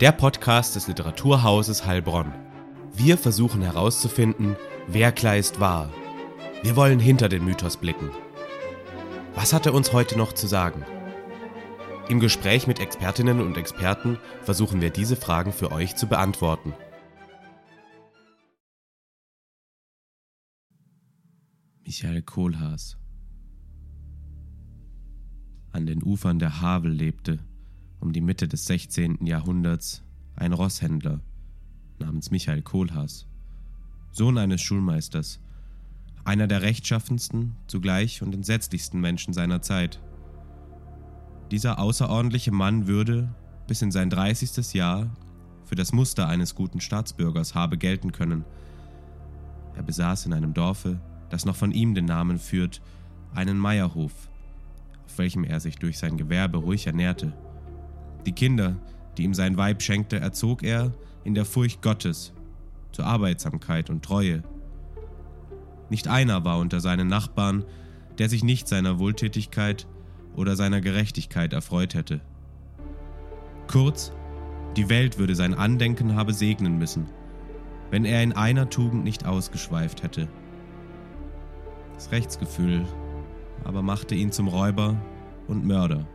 Der Podcast des Literaturhauses Heilbronn. Wir versuchen herauszufinden, wer Kleist war. Wir wollen hinter den Mythos blicken. Was hat er uns heute noch zu sagen? Im Gespräch mit Expertinnen und Experten versuchen wir diese Fragen für euch zu beantworten. Michael Kohlhaas An den Ufern der Havel lebte um die Mitte des 16. Jahrhunderts ein Rosshändler namens Michael Kohlhaas, Sohn eines Schulmeisters, einer der rechtschaffensten, zugleich und entsetzlichsten Menschen seiner Zeit. Dieser außerordentliche Mann würde, bis in sein 30. Jahr, für das Muster eines guten Staatsbürgers habe gelten können. Er besaß in einem Dorfe, das noch von ihm den Namen führt, einen Meierhof, auf welchem er sich durch sein Gewerbe ruhig ernährte. Die Kinder, die ihm sein Weib schenkte, erzog er in der Furcht Gottes, zur Arbeitsamkeit und Treue. Nicht einer war unter seinen Nachbarn, der sich nicht seiner Wohltätigkeit oder seiner Gerechtigkeit erfreut hätte. Kurz, die Welt würde sein Andenken habe segnen müssen, wenn er in einer Tugend nicht ausgeschweift hätte. Das Rechtsgefühl aber machte ihn zum Räuber und Mörder.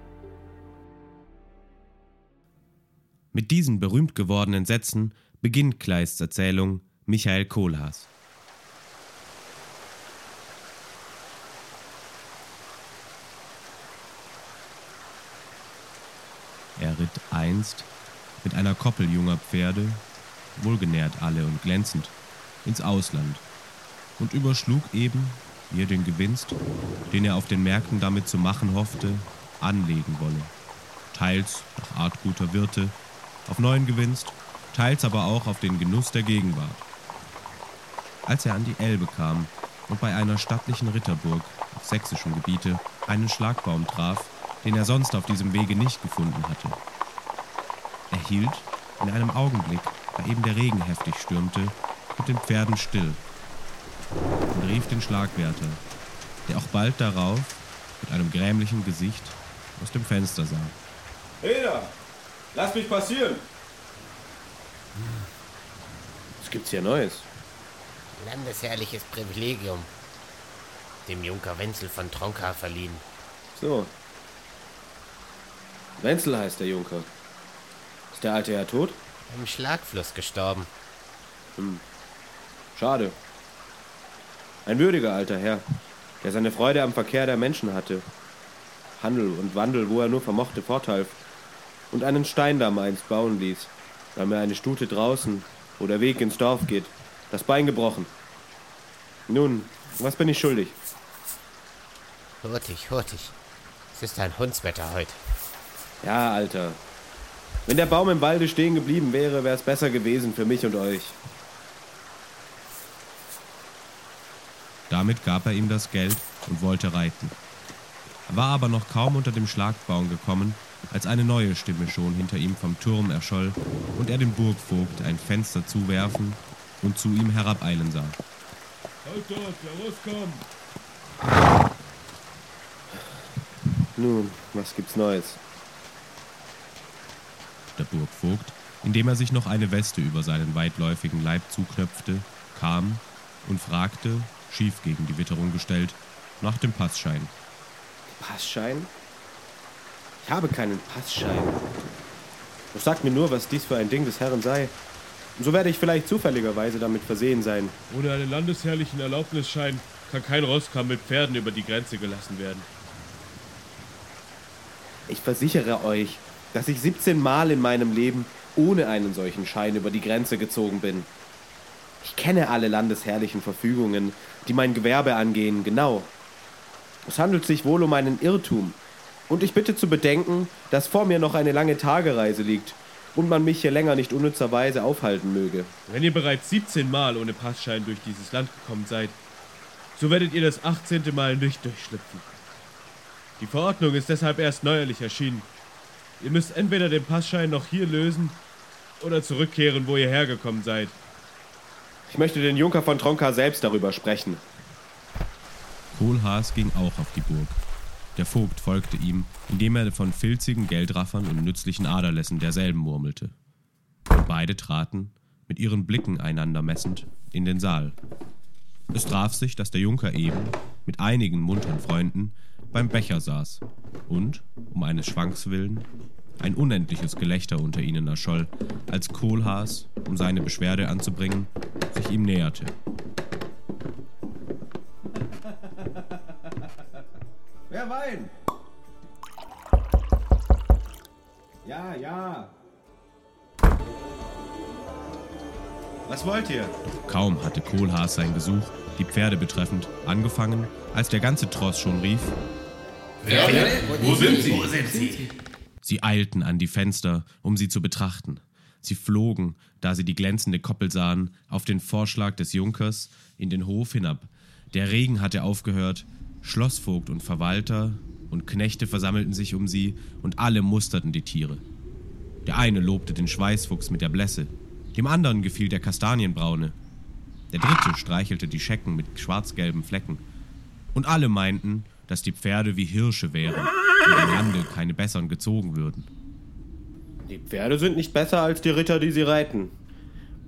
Mit diesen berühmt gewordenen Sätzen beginnt Kleists Erzählung Michael Kohlhaas. Er ritt einst mit einer Koppel junger Pferde, wohlgenährt alle und glänzend, ins Ausland und überschlug eben, wie er den Gewinst, den er auf den Märkten damit zu machen hoffte, anlegen wolle. Teils nach Art guter Wirte, auf neuen Gewinst, teils aber auch auf den Genuss der Gegenwart. Als er an die Elbe kam und bei einer stattlichen Ritterburg auf sächsischem Gebiete einen Schlagbaum traf, den er sonst auf diesem Wege nicht gefunden hatte. Er hielt in einem Augenblick, da eben der Regen heftig stürmte, mit den Pferden still und rief den Schlagwärter, der auch bald darauf mit einem grämlichen Gesicht aus dem Fenster sah. Peter, lass mich passieren. Was gibt's hier Neues? Landesherrliches Privilegium. Dem Junker Wenzel von Tronka verliehen. So. Wenzel heißt der Junker. Ist der alte Herr tot? Im Schlagfluss gestorben. Schade. Ein würdiger alter Herr, der seine Freude am Verkehr der Menschen hatte. Handel und Wandel, wo er nur vermochte, forthalf. Und einen Steindamm einst bauen ließ, weil mir eine Stute draußen, wo der Weg ins Dorf geht, das Bein gebrochen. Nun, was bin ich schuldig? Hurtig, hurtig. Es ist ein Hundswetter heute. Ja, Alter. Wenn der Baum im Walde stehen geblieben wäre, wäre es besser gewesen für mich und euch. Damit gab er ihm das Geld und wollte reiten. Er war aber noch kaum unter dem Schlagbaum gekommen, als eine neue Stimme schon hinter ihm vom Turm erscholl und er dem Burgvogt ein Fenster zuwerfen und zu ihm herabeilen sah. Halt dort, der rauskommt. Nun, was gibt's Neues? Der Burgvogt, indem er sich noch eine Weste über seinen weitläufigen Leib zuknöpfte, kam und fragte, schief gegen die Witterung gestellt, nach dem Passschein. Passschein? Ich habe keinen Passschein. Doch sagt mir nur, was dies für ein Ding des Herrn sei. Und so werde ich vielleicht zufälligerweise damit versehen sein. Ohne einen landesherrlichen Erlaubnisschein kann kein Rosskamm mit Pferden über die Grenze gelassen werden. Ich versichere euch, dass ich 17 Mal in meinem Leben ohne einen solchen Schein über die Grenze gezogen bin. Ich kenne alle landesherrlichen Verfügungen, die mein Gewerbe angehen, genau. Es handelt sich wohl um einen Irrtum. Und ich bitte zu bedenken, dass vor mir noch eine lange Tagereise liegt und man mich hier länger nicht unnützerweise aufhalten möge. Wenn ihr bereits 17 Mal ohne Passschein durch dieses Land gekommen seid, so werdet ihr das 18. Mal nicht durchschlüpfen. Die Verordnung ist deshalb erst neuerlich erschienen. Ihr müsst entweder den Passschein noch hier lösen oder zurückkehren, wo ihr hergekommen seid. Ich möchte den Junker von Tronka selbst darüber sprechen. Kohlhaas ging auch auf die Burg. Der Vogt folgte ihm, indem er von filzigen Geldraffern und nützlichen Aderlässen derselben murmelte. Und beide traten, mit ihren Blicken einander messend, in den Saal. Es traf sich, dass der Junker eben, mit einigen munteren Freunden, beim Becher saß und, um eines Schwanks willen, ein unendliches Gelächter unter ihnen erscholl, als Kohlhaas, um seine Beschwerde anzubringen, sich ihm näherte. Wer Wein? Ja, ja. Was wollt ihr? Kaum hatte Kohlhaas sein Gesuch, die Pferde betreffend, angefangen, als der ganze Tross schon rief, Wo sind sie? Wo sind sie? Sie eilten an die Fenster, um sie zu betrachten. Sie flogen, da sie die glänzende Koppel sahen, auf den Vorschlag des Junkers in den Hof hinab. Der Regen hatte aufgehört, Schlossvogt und Verwalter und Knechte versammelten sich um sie und alle musterten die Tiere. Der eine lobte den Schweißfuchs mit der Blässe, dem anderen gefiel der Kastanienbraune, der dritte streichelte die Schecken mit schwarz-gelben Flecken. Und alle meinten, dass die Pferde wie Hirsche wären und im Lande keine besseren gezogen würden. Die Pferde sind nicht besser als die Ritter, die sie reiten.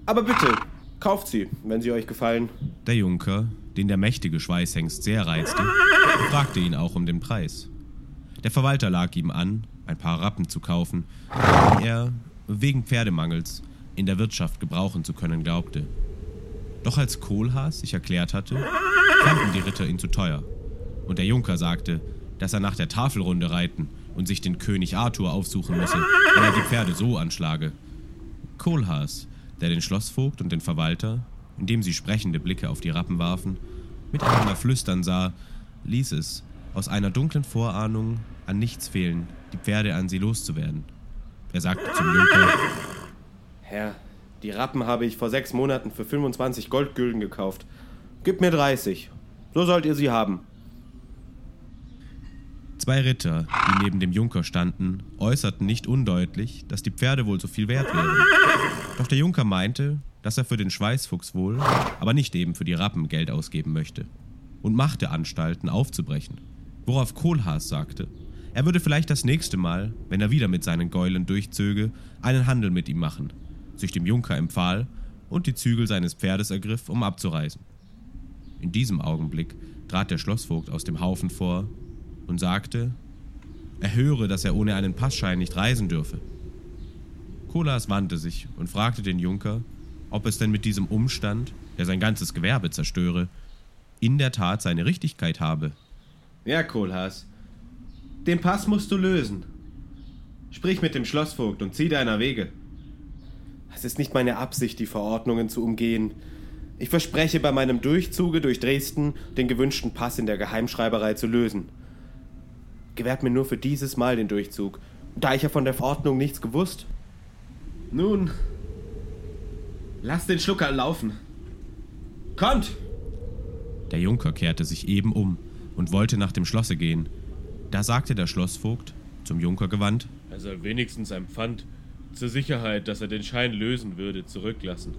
Aber bitte, kauft sie, wenn sie euch gefallen. Der Junker, den der mächtige Schweißhengst sehr reizte, fragte ihn auch um den Preis. Der Verwalter lag ihm an, ein paar Rappen zu kaufen, die er, wegen Pferdemangels, in der Wirtschaft gebrauchen zu können glaubte. Doch als Kohlhaas sich erklärt hatte, fanden die Ritter ihn zu teuer. Und der Junker sagte, dass er nach der Tafelrunde reiten und sich den König Arthur aufsuchen müsse, wenn er die Pferde so anschlage. Kohlhaas, der den Schlossvogt und den Verwalter, indem sie sprechende Blicke auf die Rappen warfen, miteinander flüstern sah, ließ es, aus einer dunklen Vorahnung, an nichts fehlen, die Pferde an sie loszuwerden. Er sagte zum Junker, Herr, die Rappen habe ich vor sechs Monaten für 25 Goldgülden gekauft. Gib mir 30. So sollt ihr sie haben. Zwei Ritter, die neben dem Junker standen, äußerten nicht undeutlich, dass die Pferde wohl so viel wert wären. Doch der Junker meinte, dass er für den Schweißfuchs wohl, aber nicht eben für die Rappen Geld ausgeben möchte, und machte Anstalten aufzubrechen. Worauf Kohlhaas sagte, er würde vielleicht das nächste Mal, wenn er wieder mit seinen Gäulen durchzöge, einen Handel mit ihm machen, sich dem Junker empfahl und die Zügel seines Pferdes ergriff, um abzureisen. In diesem Augenblick trat der Schlossvogt aus dem Haufen vor und sagte, er höre, dass er ohne einen Passschein nicht reisen dürfe. Kolas wandte sich und fragte den Junker, ob es denn mit diesem Umstand, der sein ganzes Gewerbe zerstöre, in der Tat seine Richtigkeit habe. Ja, Kohlhaas. Den Pass musst du lösen. Sprich mit dem Schlossvogt und zieh deiner Wege. Es ist nicht meine Absicht, die Verordnungen zu umgehen. Ich verspreche bei meinem Durchzuge durch Dresden den gewünschten Pass in der Geheimschreiberei zu lösen. Gewährt mir nur für dieses Mal den Durchzug, da ich ja von der Verordnung nichts gewusst. Nun, lasst den Schlucker laufen. Kommt! Der Junker kehrte sich eben um und wollte nach dem Schlosse gehen. Da sagte der Schlossvogt, zum Junker gewandt, Er soll wenigstens ein Pfand zur Sicherheit, dass er den Schein lösen würde, zurücklassen.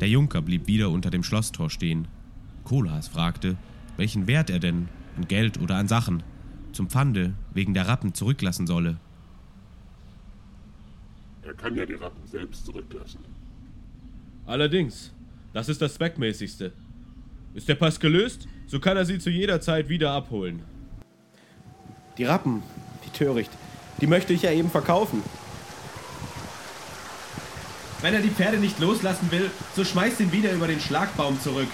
Der Junker blieb wieder unter dem Schlosstor stehen. Kohlhaas fragte, welchen Wert er denn, an Geld oder an Sachen, zum Pfande wegen der Rappen zurücklassen solle. Er kann ja die Rappen selbst zurücklassen. Allerdings, das ist das Zweckmäßigste. Ist der Pass gelöst, so kann er sie zu jeder Zeit wieder abholen. Die Rappen, die Töricht, die möchte ich ja eben verkaufen. Wenn er die Pferde nicht loslassen will, so schmeißt ihn wieder über den Schlagbaum zurück.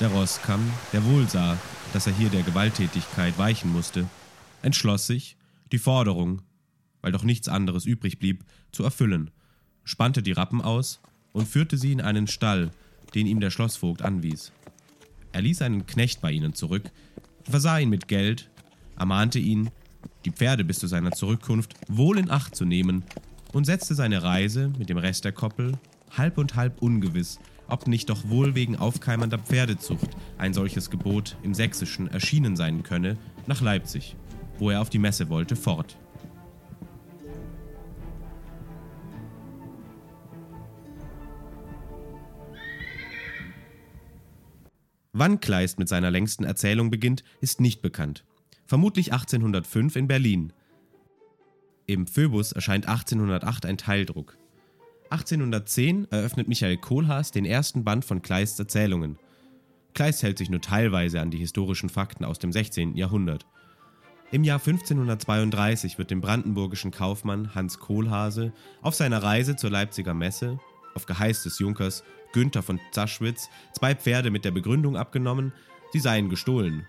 Der Rosskamm, der wohl sah, dass er hier der Gewalttätigkeit weichen musste, entschloss sich, die Forderung, weil doch nichts anderes übrig blieb, zu erfüllen, spannte die Rappen aus und führte sie in einen Stall, den ihm der Schlossvogt anwies. Er ließ einen Knecht bei ihnen zurück, versah ihn mit Geld, ermahnte ihn, die Pferde bis zu seiner Zurückkunft wohl in Acht zu nehmen und setzte seine Reise mit dem Rest der Koppel halb und halb ungewiss, ob nicht doch wohl wegen aufkeimender Pferdezucht ein solches Gebot im Sächsischen erschienen sein könne, nach Leipzig, wo er auf die Messe wollte, fort. Wann Kleist mit seiner längsten Erzählung beginnt, ist nicht bekannt. Vermutlich 1805 in Berlin. Im Phoebus erscheint 1808 ein Teildruck. 1810 eröffnet Michael Kohlhaas den ersten Band von Kleists Erzählungen. Kleist hält sich nur teilweise an die historischen Fakten aus dem 16. Jahrhundert. Im Jahr 1532 wird dem brandenburgischen Kaufmann Hans Kohlhase auf seiner Reise zur Leipziger Messe, auf Geheiß des Junkers Günther von Zaschwitz, zwei Pferde mit der Begründung abgenommen, sie seien gestohlen.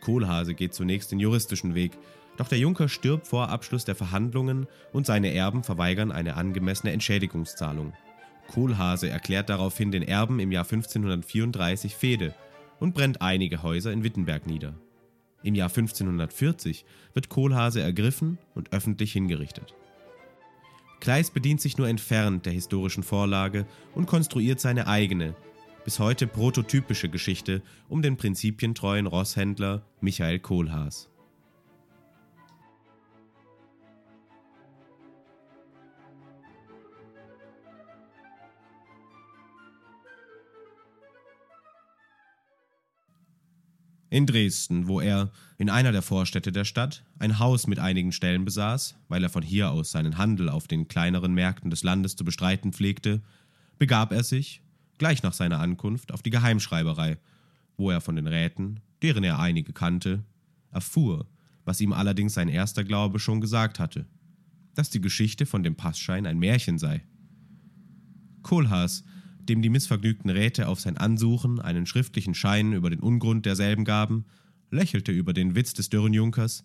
Kohlhase geht zunächst den juristischen Weg, doch der Junker stirbt vor Abschluss der Verhandlungen und seine Erben verweigern eine angemessene Entschädigungszahlung. Kohlhase erklärt daraufhin den Erben im Jahr 1534 Fehde und brennt einige Häuser in Wittenberg nieder. Im Jahr 1540 wird Kohlhase ergriffen und öffentlich hingerichtet. Kleist bedient sich nur entfernt der historischen Vorlage und konstruiert seine eigene, bis heute prototypische Geschichte um den prinzipientreuen Rosshändler Michael Kohlhaas. In Dresden, wo er, in einer der Vorstädte der Stadt, ein Haus mit einigen Stellen besaß, weil er von hier aus seinen Handel auf den kleineren Märkten des Landes zu bestreiten pflegte, begab er sich, gleich nach seiner Ankunft, auf die Geheimschreiberei, wo er von den Räten, deren er einige kannte, erfuhr, was ihm allerdings sein erster Glaube schon gesagt hatte, dass die Geschichte von dem Passschein ein Märchen sei. Kohlhaas dem die missvergnügten Räte auf sein Ansuchen einen schriftlichen Schein über den Ungrund derselben gaben, lächelte über den Witz des dürren Junkers,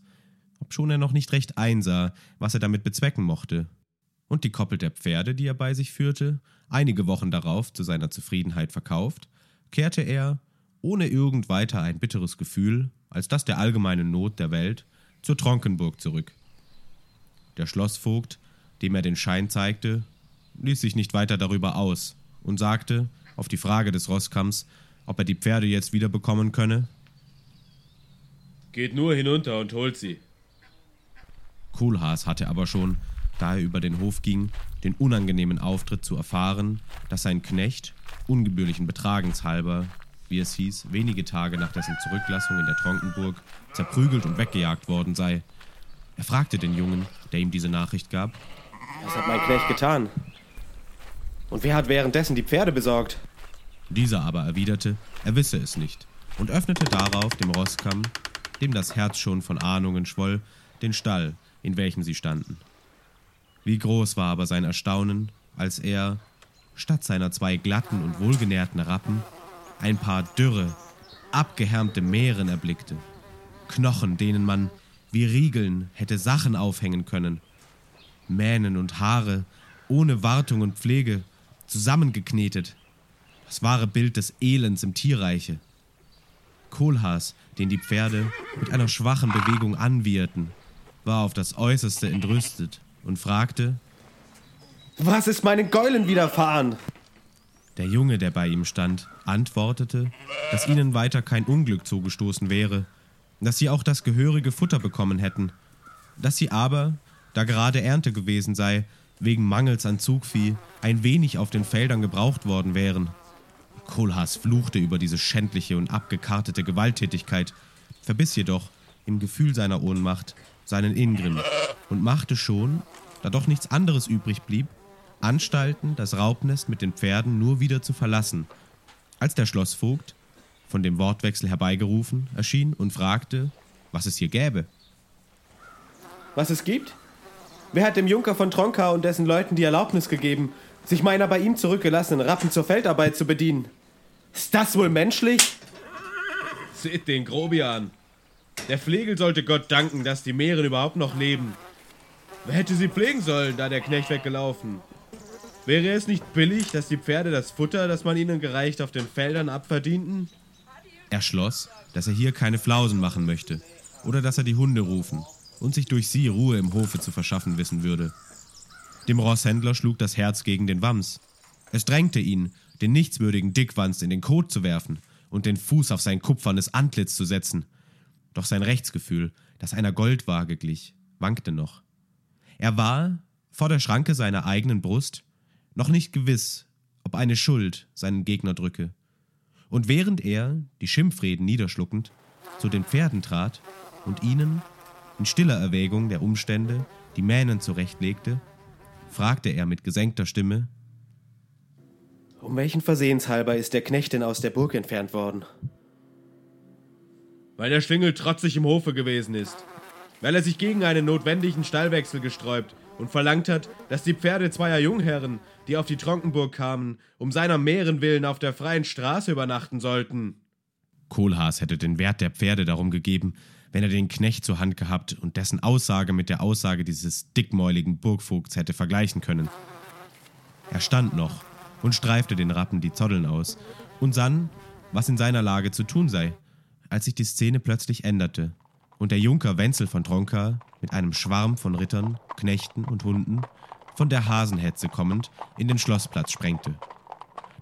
obschon er noch nicht recht einsah, was er damit bezwecken mochte, und die Koppel der Pferde, die er bei sich führte, einige Wochen darauf zu seiner Zufriedenheit verkauft, kehrte er, ohne irgend weiter ein bitteres Gefühl als das der allgemeinen Not der Welt, zur Tronkenburg zurück. Der Schlossvogt, dem er den Schein zeigte, ließ sich nicht weiter darüber aus, und sagte, auf die Frage des Rosskamms, ob er die Pferde jetzt wiederbekommen könne, Geht nur hinunter und holt sie. Kohlhaas hatte aber schon, da er über den Hof ging, den unangenehmen Auftritt zu erfahren, dass sein Knecht, ungebührlichen Betragens halber, wie es hieß, wenige Tage nach dessen Zurücklassung in der Tronkenburg zerprügelt und weggejagt worden sei. Er fragte den Jungen, der ihm diese Nachricht gab, Was hat mein Knecht getan? Und wer hat währenddessen die Pferde besorgt? Dieser aber erwiderte, er wisse es nicht und öffnete darauf dem Rosskamm, dem das Herz schon von Ahnungen schwoll, den Stall, in welchem sie standen. Wie groß war aber sein Erstaunen, als er, statt seiner zwei glatten und wohlgenährten Rappen, ein paar dürre, abgehärmte Mähren erblickte. Knochen, denen man, wie Riegeln, hätte Sachen aufhängen können. Mähnen und Haare, ohne Wartung und Pflege, zusammengeknetet. Das wahre Bild des Elends im Tierreiche. Kohlhaas, den die Pferde mit einer schwachen Bewegung anwieherten, war auf das Äußerste entrüstet und fragte, Was ist meinen Gäulen widerfahren? Der Junge, der bei ihm stand, antwortete, dass ihnen weiter kein Unglück zugestoßen wäre, dass sie auch das gehörige Futter bekommen hätten, dass sie aber, da gerade Ernte gewesen sei, wegen Mangels an Zugvieh ein wenig auf den Feldern gebraucht worden wären. Kohlhaas fluchte über diese schändliche und abgekartete Gewalttätigkeit, verbiss jedoch, im Gefühl seiner Ohnmacht, seinen Ingrimm und machte schon, da doch nichts anderes übrig blieb, Anstalten, das Raubnest mit den Pferden nur wieder zu verlassen, als der Schlossvogt, von dem Wortwechsel herbeigerufen, erschien und fragte, was es hier gäbe. Was es gibt? Wer hat dem Junker von Tronka und dessen Leuten die Erlaubnis gegeben, sich meiner bei ihm zurückgelassenen Rappen zur Feldarbeit zu bedienen? Ist das wohl menschlich? Seht den Grobian. Der Flegel sollte Gott danken, dass die Meeren überhaupt noch leben. Wer hätte sie pflegen sollen, da der Knecht weggelaufen? Wäre es nicht billig, dass die Pferde das Futter, das man ihnen gereicht, auf den Feldern abverdienten? Er schloss, dass er hier keine Flausen machen möchte oder dass er die Hunde rufen und sich durch sie Ruhe im Hofe zu verschaffen wissen würde. Dem Rosshändler schlug das Herz gegen den Wams. Es drängte ihn, den nichtswürdigen Dickwanst in den Kot zu werfen und den Fuß auf sein kupfernes Antlitz zu setzen. Doch sein Rechtsgefühl, das einer Goldwaage glich, wankte noch. Er war, vor der Schranke seiner eigenen Brust, noch nicht gewiss, ob eine Schuld seinen Gegner drücke. Und während er, die Schimpfreden niederschluckend, zu den Pferden trat und ihnen, in stiller Erwägung der Umstände, die Mähnen zurechtlegte, fragte er mit gesenkter Stimme Um welchen Versehenshalber ist der Knecht denn aus der Burg entfernt worden? Weil der Schlingel trotzig im Hofe gewesen ist. Weil er sich gegen einen notwendigen Stallwechsel gesträubt und verlangt hat, dass die Pferde zweier Jungherren, die auf die Tronkenburg kamen, um seiner Meeren willen auf der freien Straße übernachten sollten. Kohlhaas hätte den Wert der Pferde darum gegeben, wenn er den Knecht zur Hand gehabt und dessen Aussage mit der Aussage dieses dickmäuligen Burgvogts hätte vergleichen können. Er stand noch und streifte den Rappen die Zoddeln aus und sann, was in seiner Lage zu tun sei, als sich die Szene plötzlich änderte und der Junker Wenzel von Tronka mit einem Schwarm von Rittern, Knechten und Hunden von der Hasenhetze kommend in den Schlossplatz sprengte.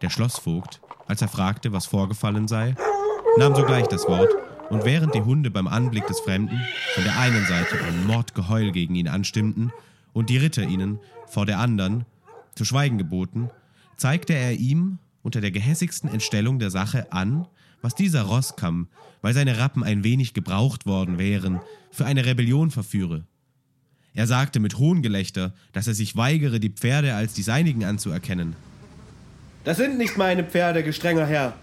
Der Schlossvogt, als er fragte, was vorgefallen sei, nahm sogleich das Wort, und während die Hunde beim Anblick des Fremden von der einen Seite ein Mordgeheul gegen ihn anstimmten und die Ritter ihnen vor der anderen zu schweigen geboten, zeigte er ihm unter der gehässigsten Entstellung der Sache an, was dieser Rosskamm, weil seine Rappen ein wenig gebraucht worden wären, für eine Rebellion verführe. Er sagte mit Hohngelächter, dass er sich weigere, die Pferde als die seinigen anzuerkennen. Das sind nicht meine Pferde, gestrenger Herr.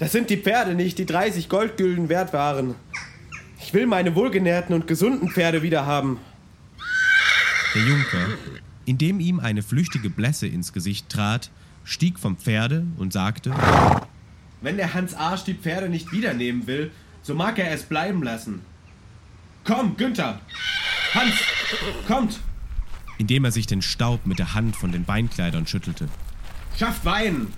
Das sind die Pferde nicht, die 30 Goldgülden wert waren. Ich will meine wohlgenährten und gesunden Pferde wieder haben. Der Junker, indem ihm eine flüchtige Blässe ins Gesicht trat, stieg vom Pferde und sagte, Wenn der Hans Arsch die Pferde nicht wiedernehmen will, so mag er es bleiben lassen. Komm, Günther! Hans, kommt! indem er sich den Staub mit der Hand von den Beinkleidern schüttelte. Schafft Wein!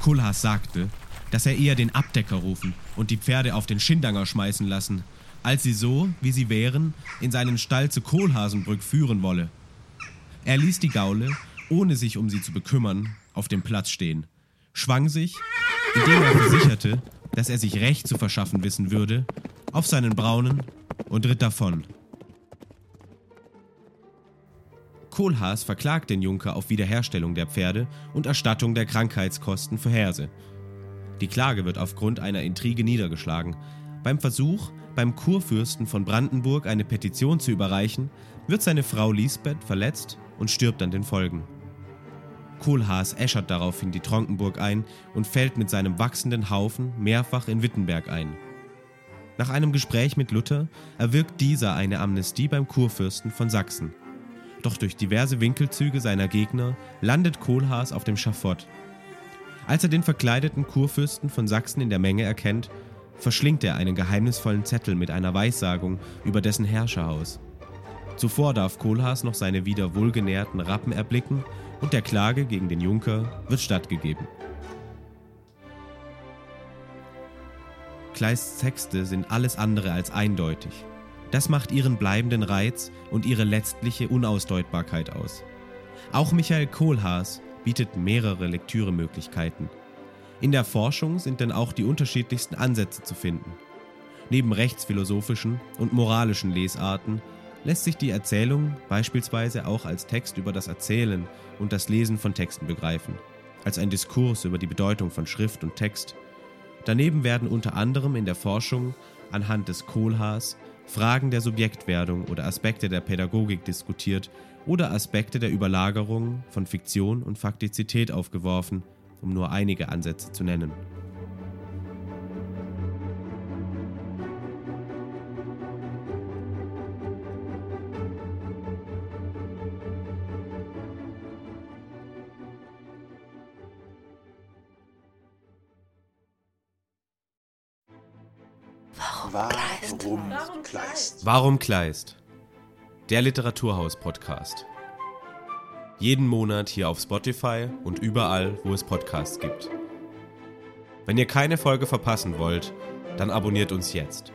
Kohlhaas sagte, dass er eher den Abdecker rufen und die Pferde auf den Schindanger schmeißen lassen, als sie so, wie sie wären, in seinen Stall zu Kohlhasenbrück führen wolle. Er ließ die Gaule, ohne sich um sie zu bekümmern, auf dem Platz stehen, schwang sich, indem er versicherte, dass er sich Recht zu verschaffen wissen würde, auf seinen Braunen und ritt davon. Kohlhaas verklagt den Junker auf Wiederherstellung der Pferde und Erstattung der Krankheitskosten für Herse. Die Klage wird aufgrund einer Intrige niedergeschlagen. Beim Versuch, beim Kurfürsten von Brandenburg eine Petition zu überreichen, wird seine Frau Lisbeth verletzt und stirbt an den Folgen. Kohlhaas äschert daraufhin die Tronkenburg ein und fällt mit seinem wachsenden Haufen mehrfach in Wittenberg ein. Nach einem Gespräch mit Luther erwirkt dieser eine Amnestie beim Kurfürsten von Sachsen. Doch durch diverse Winkelzüge seiner Gegner landet Kohlhaas auf dem Schafott. Als er den verkleideten Kurfürsten von Sachsen in der Menge erkennt, verschlingt er einen geheimnisvollen Zettel mit einer Weissagung über dessen Herrscherhaus. Zuvor darf Kohlhaas noch seine wieder wohlgenährten Rappen erblicken und der Klage gegen den Junker wird stattgegeben. Kleists Texte sind alles andere als eindeutig. Das macht ihren bleibenden Reiz und ihre letztliche Unausdeutbarkeit aus. Auch Michael Kohlhaas bietet mehrere Lektüremöglichkeiten. In der Forschung sind denn auch die unterschiedlichsten Ansätze zu finden. Neben rechtsphilosophischen und moralischen Lesarten lässt sich die Erzählung beispielsweise auch als Text über das Erzählen und das Lesen von Texten begreifen, als ein Diskurs über die Bedeutung von Schrift und Text. Daneben werden unter anderem in der Forschung anhand des Kohlhaas Fragen der Subjektwerdung oder Aspekte der Pädagogik diskutiert oder Aspekte der Überlagerung von Fiktion und Faktizität aufgeworfen, um nur einige Ansätze zu nennen. Kleist? Warum Kleist? Der Literaturhaus-Podcast. Jeden Monat hier auf Spotify und überall, wo es Podcasts gibt. Wenn ihr keine Folge verpassen wollt, dann abonniert uns jetzt.